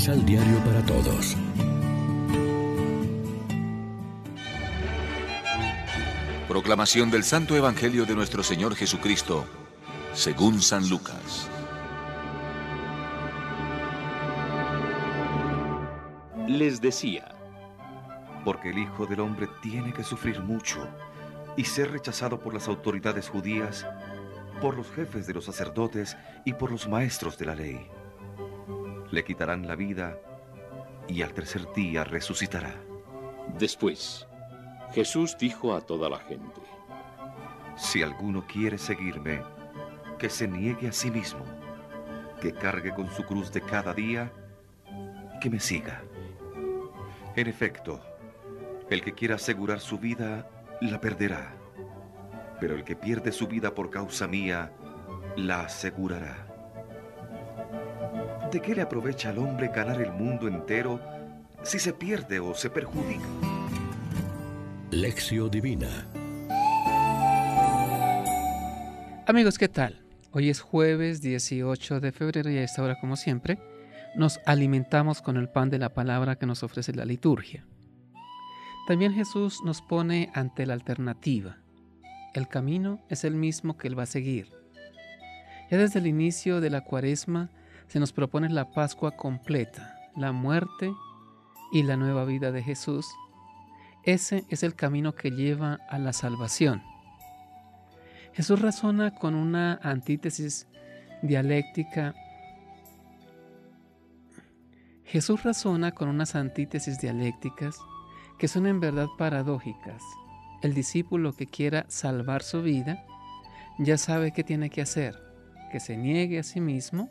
Misal Diario para Todos. Proclamación del Santo Evangelio de nuestro Señor Jesucristo, según San Lucas. Les decía, porque el Hijo del Hombre tiene que sufrir mucho y ser rechazado por las autoridades judías, por los jefes de los sacerdotes y por los maestros de la ley. Le quitarán la vida y al tercer día resucitará. Después, Jesús dijo a toda la gente, Si alguno quiere seguirme, que se niegue a sí mismo, que cargue con su cruz de cada día, que me siga. En efecto, el que quiera asegurar su vida, la perderá, pero el que pierde su vida por causa mía, la asegurará. ¿De qué le aprovecha al hombre ganar el mundo entero si se pierde o se perjudica? Lección Divina Amigos, ¿qué tal? Hoy es jueves 18 de febrero y a esta hora, como siempre, nos alimentamos con el pan de la palabra que nos ofrece la liturgia. También Jesús nos pone ante la alternativa. El camino es el mismo que Él va a seguir. Ya desde el inicio de la cuaresma se nos propone la Pascua completa, la muerte y la nueva vida de Jesús. Ese es el camino que lleva a la salvación. Jesús razona con una antítesis dialéctica. Jesús razona con unas antítesis dialécticas que son en verdad paradójicas. El discípulo que quiera salvar su vida ya sabe qué tiene que hacer, que se niegue a sí mismo,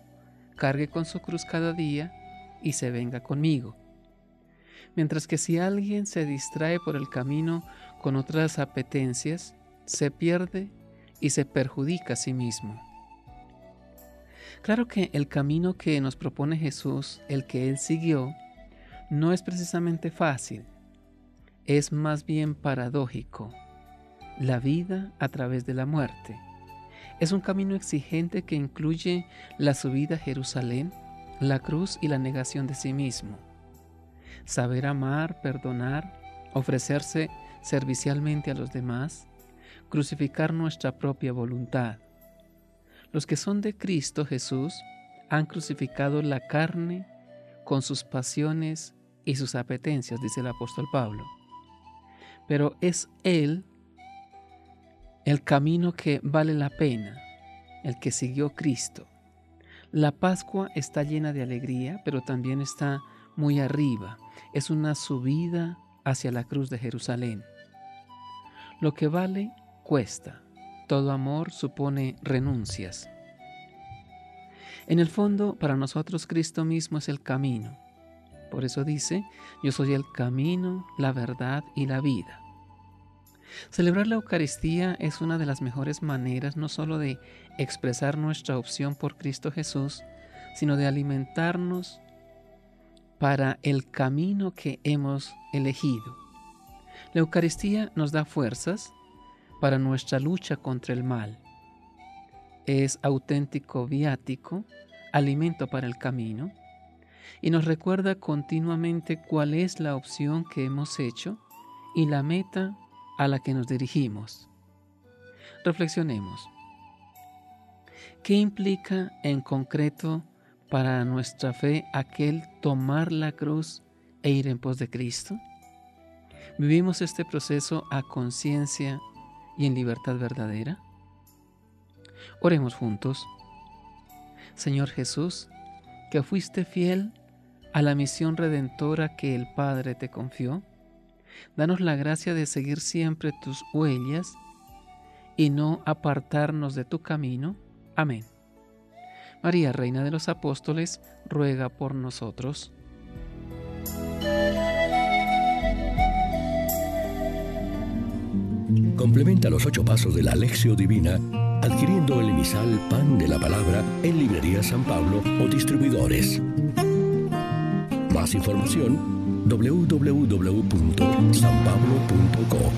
cargue con su cruz cada día y se venga conmigo. Mientras que si alguien se distrae por el camino con otras apetencias, se pierde y se perjudica a sí mismo. Claro que el camino que nos propone Jesús, el que Él siguió, no es precisamente fácil, es más bien paradójico. La vida a través de la muerte. Es un camino exigente que incluye la subida a Jerusalén, la cruz y la negación de sí mismo. Saber amar, perdonar, ofrecerse servicialmente a los demás, crucificar nuestra propia voluntad. Los que son de Cristo Jesús han crucificado la carne con sus pasiones y sus apetencias, dice el apóstol Pablo. Pero es Él el camino que vale la pena, el que siguió Cristo. La Pascua está llena de alegría, pero también está muy arriba. Es una subida hacia la cruz de Jerusalén. Lo que vale cuesta. Todo amor supone renuncias. En el fondo, para nosotros Cristo mismo es el camino. Por eso dice, yo soy el camino, la verdad y la vida. Celebrar la Eucaristía es una de las mejores maneras no solo de expresar nuestra opción por Cristo Jesús, sino de alimentarnos para el camino que hemos elegido. La Eucaristía nos da fuerzas para nuestra lucha contra el mal. Es auténtico viático, alimento para el camino, y nos recuerda continuamente cuál es la opción que hemos hecho y la meta a la que nos dirigimos. Reflexionemos. ¿Qué implica en concreto para nuestra fe aquel tomar la cruz e ir en pos de Cristo? ¿Vivimos este proceso a conciencia y en libertad verdadera? Oremos juntos. Señor Jesús, que fuiste fiel a la misión redentora que el Padre te confió, danos la gracia de seguir siempre tus huellas y no apartarnos de tu camino. Amén. María, Reina de los Apóstoles, ruega por nosotros. Complementa los ocho pasos de la Alexio Divina adquiriendo el emisal Pan de la Palabra en Librería San Pablo o distribuidores. Más información www.sanpablo.co